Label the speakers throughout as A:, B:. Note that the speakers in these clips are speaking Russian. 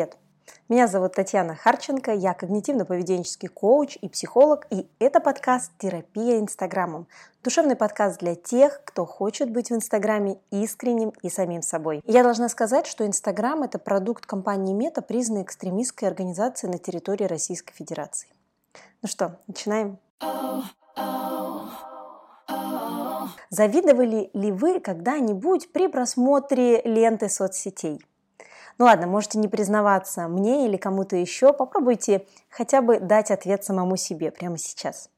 A: Привет! Меня зовут Татьяна Харченко, я когнитивно-поведенческий коуч и психолог, и это подкаст «Терапия Инстаграмом». Душевный подкаст для тех, кто хочет быть в Инстаграме искренним и самим собой. Я должна сказать, что Инстаграм – это продукт компании Мета, признанной экстремистской организацией на территории Российской Федерации. Ну что, начинаем? Завидовали ли вы когда-нибудь при просмотре ленты соцсетей? Ну ладно, можете не признаваться мне или кому-то еще, попробуйте хотя бы дать ответ самому себе прямо сейчас.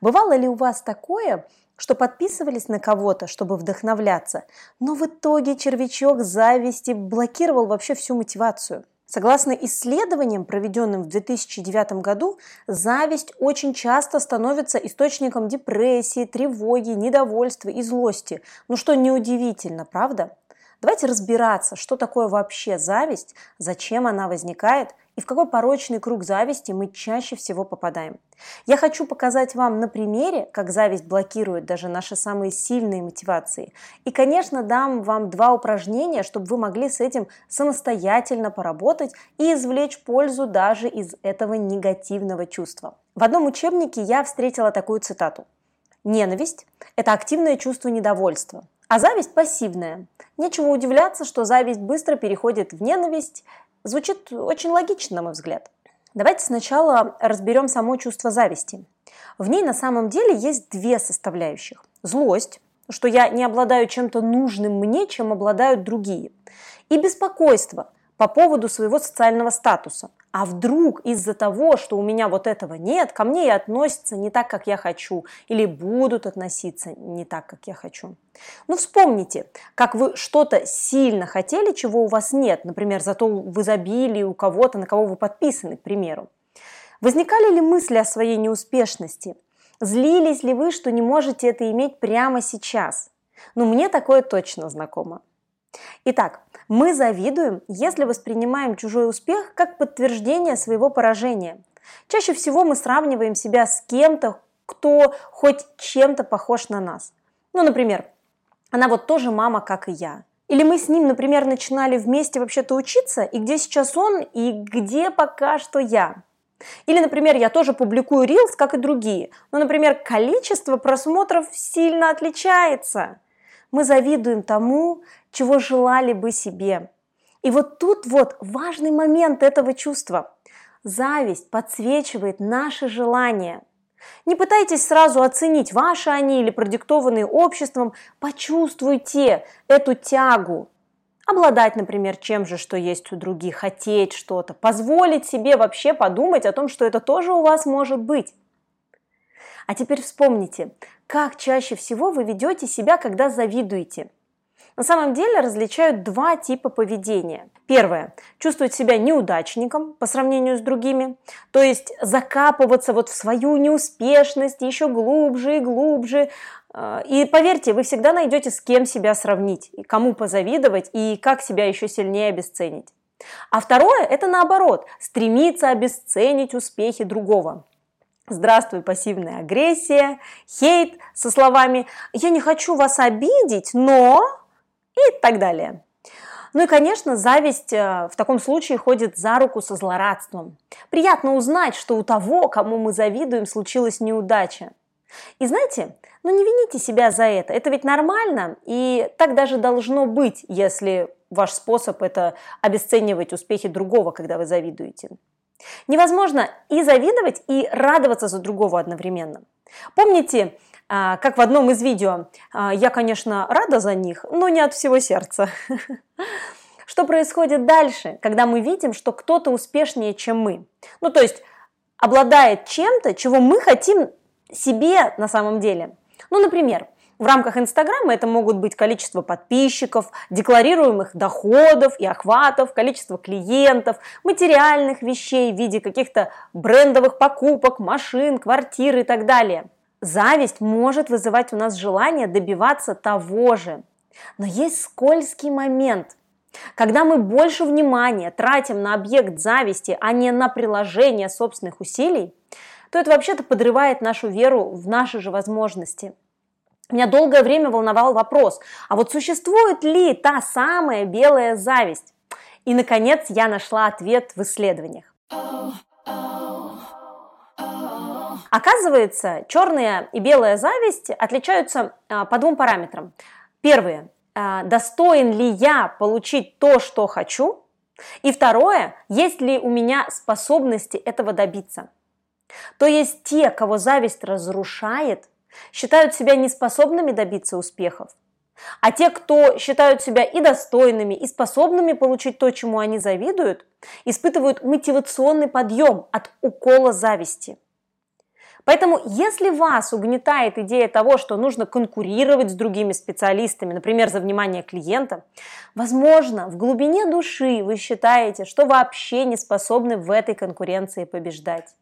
A: Бывало ли у вас такое, что подписывались на кого-то, чтобы вдохновляться, но в итоге червячок зависти блокировал вообще всю мотивацию? Согласно исследованиям, проведенным в 2009 году, зависть очень часто становится источником депрессии, тревоги, недовольства и злости. Ну что неудивительно, правда? Давайте разбираться, что такое вообще зависть, зачем она возникает и в какой порочный круг зависти мы чаще всего попадаем. Я хочу показать вам на примере, как зависть блокирует даже наши самые сильные мотивации. И, конечно, дам вам два упражнения, чтобы вы могли с этим самостоятельно поработать и извлечь пользу даже из этого негативного чувства. В одном учебнике я встретила такую цитату. Ненависть – это активное чувство недовольства, а зависть пассивная. Нечего удивляться, что зависть быстро переходит в ненависть. Звучит очень логично, на мой взгляд. Давайте сначала разберем само чувство зависти. В ней на самом деле есть две составляющих. Злость, что я не обладаю чем-то нужным мне, чем обладают другие. И беспокойство по поводу своего социального статуса. А вдруг из-за того, что у меня вот этого нет, ко мне и относятся не так, как я хочу, или будут относиться не так, как я хочу. Ну вспомните, как вы что-то сильно хотели, чего у вас нет, например, зато в изобилии у кого-то, на кого вы подписаны, к примеру. Возникали ли мысли о своей неуспешности? Злились ли вы, что не можете это иметь прямо сейчас? Ну, мне такое точно знакомо. Итак, мы завидуем, если воспринимаем чужой успех как подтверждение своего поражения. Чаще всего мы сравниваем себя с кем-то, кто хоть чем-то похож на нас. Ну, например, она вот тоже мама, как и я. Или мы с ним, например, начинали вместе вообще-то учиться, и где сейчас он, и где пока что я. Или, например, я тоже публикую Reels, как и другие. Но, например, количество просмотров сильно отличается. Мы завидуем тому, чего желали бы себе. И вот тут вот важный момент этого чувства. Зависть подсвечивает наши желания. Не пытайтесь сразу оценить, ваши они или продиктованные обществом. Почувствуйте эту тягу. Обладать, например, чем же, что есть у других, хотеть что-то, позволить себе вообще подумать о том, что это тоже у вас может быть. А теперь вспомните, как чаще всего вы ведете себя, когда завидуете – на самом деле различают два типа поведения. Первое. Чувствовать себя неудачником по сравнению с другими, то есть закапываться вот в свою неуспешность еще глубже и глубже. А, и поверьте, вы всегда найдете с кем себя сравнить, кому позавидовать и как себя еще сильнее обесценить. А второе – это наоборот, стремиться обесценить успехи другого. Здравствуй, пассивная агрессия, хейт со словами «я не хочу вас обидеть, но…» и так далее. Ну и, конечно, зависть э, в таком случае ходит за руку со злорадством. Приятно узнать, что у того, кому мы завидуем, случилась неудача. И знаете, ну не вините себя за это, это ведь нормально, и так даже должно быть, если ваш способ это обесценивать успехи другого, когда вы завидуете. Невозможно и завидовать, и радоваться за другого одновременно. Помните, как в одном из видео, а, я, конечно, рада за них, но не от всего сердца. Что происходит дальше, когда мы видим, что кто-то успешнее, чем мы? Ну, то есть обладает чем-то, чего мы хотим себе на самом деле. Ну, например, в рамках Инстаграма это могут быть количество подписчиков, декларируемых доходов и охватов, количество клиентов, материальных вещей в виде каких-то брендовых покупок, машин, квартир и так далее – Зависть может вызывать у нас желание добиваться того же. Но есть скользкий момент. Когда мы больше внимания тратим на объект зависти, а не на приложение собственных усилий, то это вообще-то подрывает нашу веру в наши же возможности. Меня долгое время волновал вопрос, а вот существует ли та самая белая зависть? И, наконец, я нашла ответ в исследованиях. Оказывается, черная и белая зависть отличаются а, по двум параметрам. Первое. А, достоин ли я получить то, что хочу? И второе. Есть ли у меня способности этого добиться? То есть те, кого зависть разрушает, считают себя неспособными добиться успехов, а те, кто считают себя и достойными, и способными получить то, чему они завидуют, испытывают мотивационный подъем от укола зависти. Поэтому, если вас угнетает идея того, что нужно конкурировать с другими специалистами, например, за внимание клиента, возможно, в глубине души вы считаете, что вообще не способны в этой конкуренции побеждать.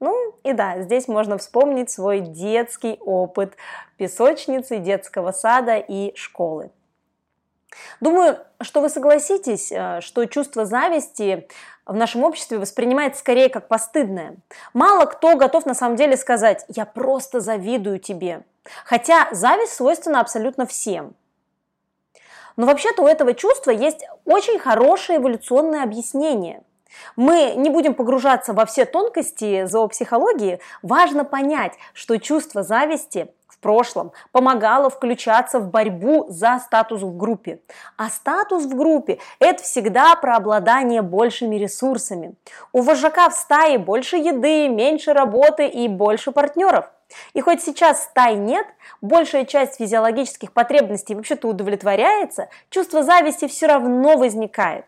A: Ну и да, здесь можно вспомнить свой детский опыт песочницы, детского сада и школы. Думаю, что вы согласитесь, э, что чувство зависти в нашем обществе воспринимается скорее как постыдное. Мало кто готов на самом деле сказать «я просто завидую тебе», хотя зависть свойственна абсолютно всем. Но вообще-то у этого чувства есть очень хорошее эволюционное объяснение. Мы не будем погружаться во все тонкости зоопсихологии. Важно понять, что чувство зависти в прошлом помогало включаться в борьбу за статус в группе. А статус в группе – это всегда про обладание большими ресурсами. У вожака в стае больше еды, меньше работы и больше партнеров. И хоть сейчас стай нет, большая часть физиологических потребностей вообще-то удовлетворяется, чувство зависти все равно возникает.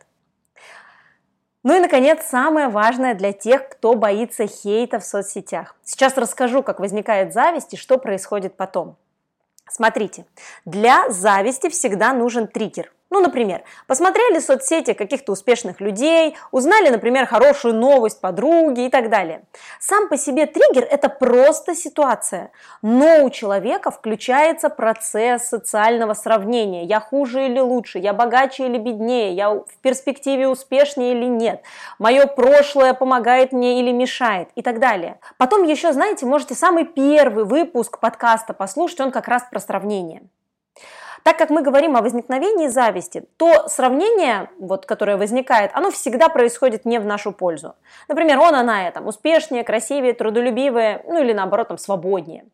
A: Ну и, наконец, самое важное для тех, кто боится хейта в соцсетях. Сейчас расскажу, как возникает зависть и что происходит потом. Смотрите, для зависти всегда нужен триггер – ну, например, посмотрели соцсети каких-то успешных людей, узнали, например, хорошую новость подруги и так далее. Сам по себе триггер – это просто ситуация, но у человека включается процесс социального сравнения. Я хуже или лучше, я богаче или беднее, я в перспективе успешнее или нет, мое прошлое помогает мне или мешает и так далее. Потом еще, знаете, можете самый первый выпуск подкаста послушать, он как раз про сравнение. Так как мы говорим о возникновении зависти, то сравнение, вот, которое возникает, оно всегда происходит не в нашу пользу. Например, он, она, там, успешнее, красивее, трудолюбивее, ну или наоборот, там, свободнее.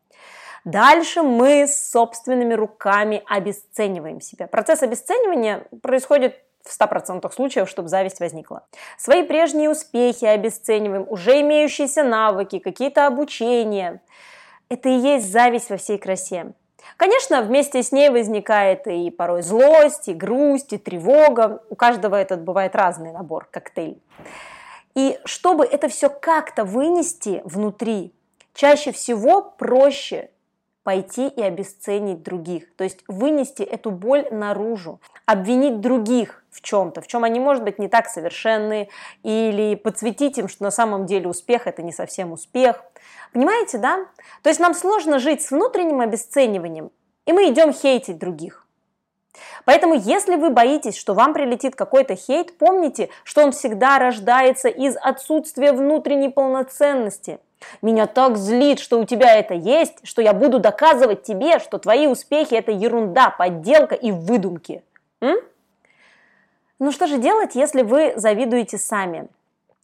A: Дальше мы собственными руками обесцениваем себя. Процесс обесценивания происходит в 100% случаев, чтобы зависть возникла. Свои прежние успехи обесцениваем, уже имеющиеся навыки, какие-то обучения. Это и есть зависть во всей красе. Конечно, вместе с ней возникает и порой злость, и грусть, и тревога. У каждого этот бывает разный набор, коктейль. И чтобы это все как-то вынести внутри, чаще всего проще пойти и обесценить других, то есть вынести эту боль наружу, обвинить других в чем-то, в чем они, может быть, не так совершенны, или подсветить им, что на самом деле успех это не совсем успех. Понимаете, да? То есть нам сложно жить с внутренним обесцениванием, и мы идем хейтить других. Поэтому, если вы боитесь, что вам прилетит какой-то хейт, помните, что он всегда рождается из отсутствия внутренней полноценности. Меня так злит, что у тебя это есть, что я буду доказывать тебе, что твои успехи – это ерунда, подделка и выдумки. М? Ну что же делать, если вы завидуете сами?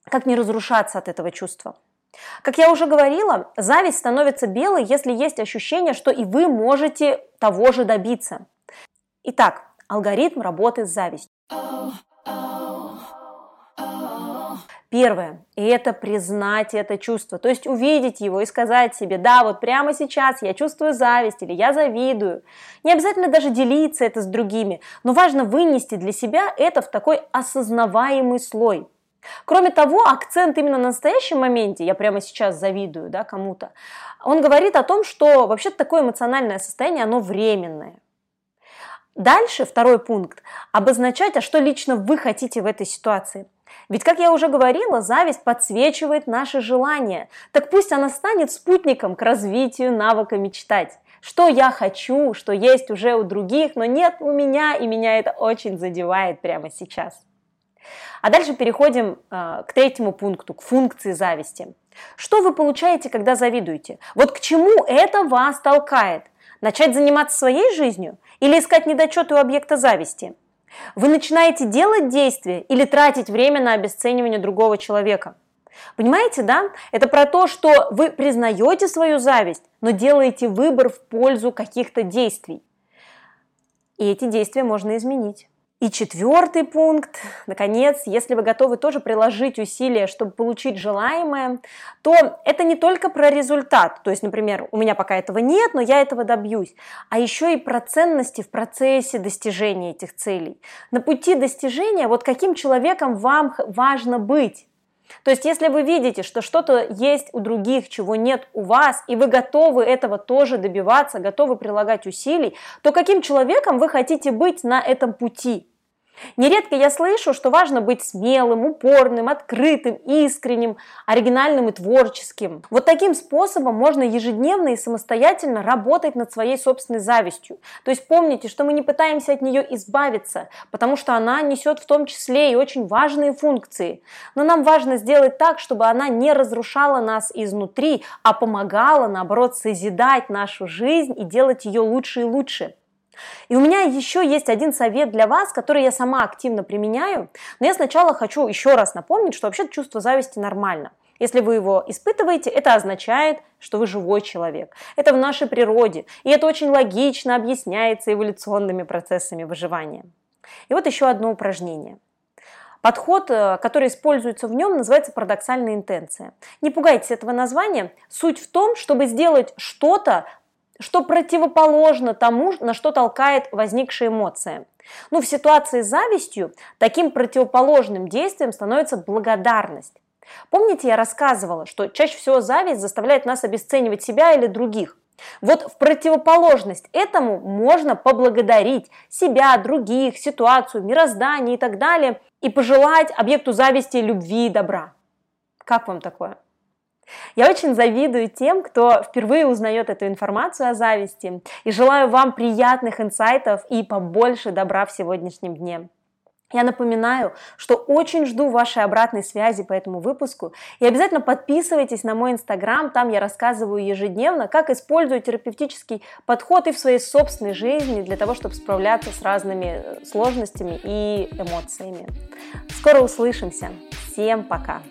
A: Как не разрушаться от этого чувства? Как я уже говорила, зависть становится белой, если есть ощущение, что и вы можете того же добиться. Итак, алгоритм работы с завистью. Первое, и это признать это чувство, то есть увидеть его и сказать себе, да, вот прямо сейчас я чувствую зависть или я завидую. Не обязательно даже делиться это с другими, но важно вынести для себя это в такой осознаваемый слой. Кроме того, акцент именно на настоящем моменте, я прямо сейчас завидую да, кому-то, он говорит о том, что вообще такое эмоциональное состояние, оно временное. Дальше второй пункт – обозначать, а что лично вы хотите в этой ситуации – ведь, как я уже говорила, зависть подсвечивает наши желания. Так пусть она станет спутником к развитию навыка мечтать. Что я хочу, что есть уже у других, но нет у меня, и меня это очень задевает прямо сейчас. А дальше переходим э, к третьему пункту, к функции зависти. Что вы получаете, когда завидуете? Вот к чему это вас толкает? Начать заниматься своей жизнью или искать недочеты у объекта зависти? Вы начинаете делать действия или тратить время на обесценивание другого человека. Понимаете, да? Это про то, что вы признаете свою зависть, но делаете выбор в пользу каких-то действий. И эти действия можно изменить. И четвертый пункт, наконец, если вы готовы тоже приложить усилия, чтобы получить желаемое, то это не только про результат, то есть, например, у меня пока этого нет, но я этого добьюсь, а еще и про ценности в процессе достижения этих целей. На пути достижения, вот каким человеком вам важно быть, то есть, если вы видите, что что-то есть у других, чего нет у вас, и вы готовы этого тоже добиваться, готовы прилагать усилий, то каким человеком вы хотите быть на этом пути? Нередко я слышу, что важно быть смелым, упорным, открытым, искренним, оригинальным и творческим. Вот таким способом можно ежедневно и самостоятельно работать над своей собственной завистью. То есть помните, что мы не пытаемся от нее избавиться, потому что она несет в том числе и очень важные функции. Но нам важно сделать так, чтобы она не разрушала нас изнутри, а помогала, наоборот, созидать нашу жизнь и делать ее лучше и лучше. И у меня еще есть один совет для вас, который я сама активно применяю. Но я сначала хочу еще раз напомнить, что вообще чувство зависти нормально. Если вы его испытываете, это означает, что вы живой человек. Это в нашей природе. И это очень логично объясняется эволюционными процессами выживания. И вот еще одно упражнение. Подход, э, который используется в нем, называется парадоксальная интенция. Не пугайтесь этого названия. Суть в том, чтобы сделать что-то что противоположно тому, на что толкает возникшая эмоция. Ну, в ситуации с завистью таким противоположным действием становится благодарность. Помните, я рассказывала, что чаще всего зависть заставляет нас обесценивать себя или других. Вот в противоположность этому можно поблагодарить себя, других, ситуацию, мироздание и так далее, и пожелать объекту зависти любви и добра. Как вам такое? Я очень завидую тем, кто впервые узнает эту информацию о зависти, и желаю вам приятных инсайтов и побольше добра в сегодняшнем дне. Я напоминаю, что очень жду вашей обратной связи по этому выпуску. И обязательно подписывайтесь на мой инстаграм, там я рассказываю ежедневно, как использую терапевтический подход и в своей собственной жизни для того, чтобы справляться с разными э, сложностями и эмоциями. Скоро услышимся. Всем пока!